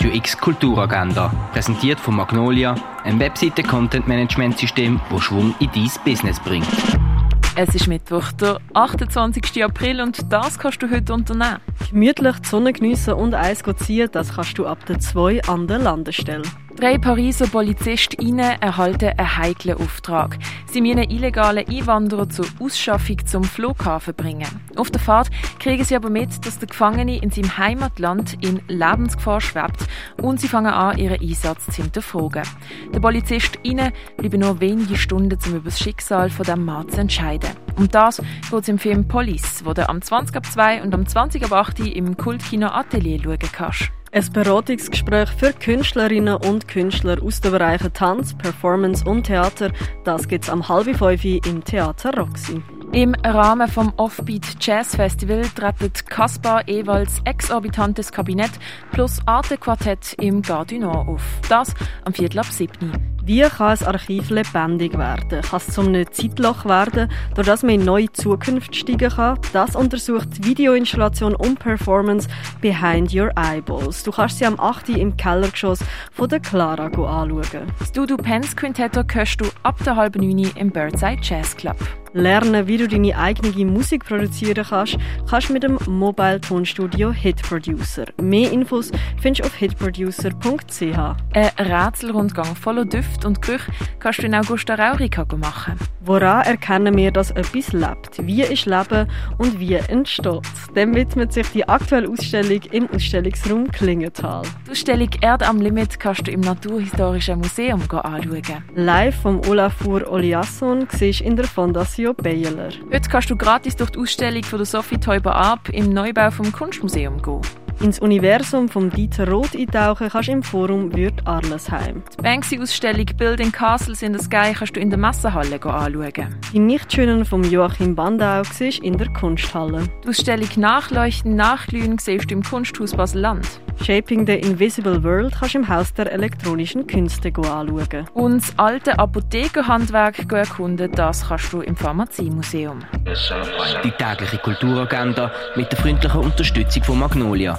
Radio X Kulturagenda, präsentiert von Magnolia, ein Webseite-Content-Management-System, das Schwung in dein Business bringt. Es ist Mittwoch, der 28. April und das kannst du heute unternehmen. Gemütlich die Sonne geniessen und Eis ziehen, das kannst du ab der 2 an der Landestelle. Drei Pariser PolizistInnen erhalten einen heiklen Auftrag. Sie müssen illegale Einwanderer zur Ausschaffung zum Flughafen bringen. Auf der Fahrt kriegen sie aber mit, dass der Gefangene in seinem Heimatland in Lebensgefahr schwebt und sie fangen an, ihren Einsatz zu hinterfragen. Den PolizistInnen bleiben nur wenige Stunden, um über das Schicksal von dem Mann zu entscheiden. Und das geht es im Film Police, wo du am 20 ab 2 und am 20 ab 8 im Kultkino Atelier schauen kannst. Ein Beratungsgespräch für Künstlerinnen und Künstler aus den Bereichen Tanz, Performance und Theater. Das gibt es am halb fünf im Theater Roxy. Im Rahmen vom Offbeat Jazz Festival treten Kaspar Ewalds exorbitantes Kabinett plus Arte Quartett im Gare auf. Das am Viertel ab 7. Wie kann ein Archiv lebendig werden? Kann es zu einem Zeitloch werden, durch das man in neue Zukunft steigen kann? Das untersucht die Videoinstallation und Performance Behind Your Eyeballs. Du kannst sie am 8. im Kellergeschoss von der Clara anschauen. Das Dudu Pence Quintetto hörst du ab der halben 9 im Birdside Jazz Club. Lernen, wie du deine eigene Musik produzieren kannst, kannst du mit dem Mobile Tonstudio Hit Producer. Mehr Infos findest du auf hitproducer.ch. Ein Rätselrundgang voller Düfte und Gerüche kannst du in Augusta Raurica machen. Woran erkennen wir, dass etwas lebt? Wie ist Leben und wie entsteht es? Dem widmet sich die aktuelle Ausstellung im Ausstellungsraum Klingenthal. Die Ausstellung Erde am Limit kannst du im Naturhistorischen Museum anschauen. Live vom Olafur Oliasson siehst in der Fondation Baylor. Heute kannst du gratis durch die Ausstellung von der Sophie Teuber ab im Neubau vom Kunstmuseum gehen. Ins Universum vom Dieter Roth eintauchen kannst du im Forum Würth Arlesheim. Die Banksy-Ausstellung Building Castles in the Sky kannst du in der Messehalle anschauen. Die Nichtschönen von Joachim Bandau siehst in der Kunsthalle. Die Ausstellung Nachleuchten, Nachglühen siehst du im Kunsthaus Basel-Land. Shaping the Invisible World kannst du im Haus der elektronischen Künste anschauen. Und das alte Apothekerhandwerk erkunden, das kannst du im Pharmaziemuseum. Die tägliche Kulturagenda mit der freundlichen Unterstützung von Magnolia,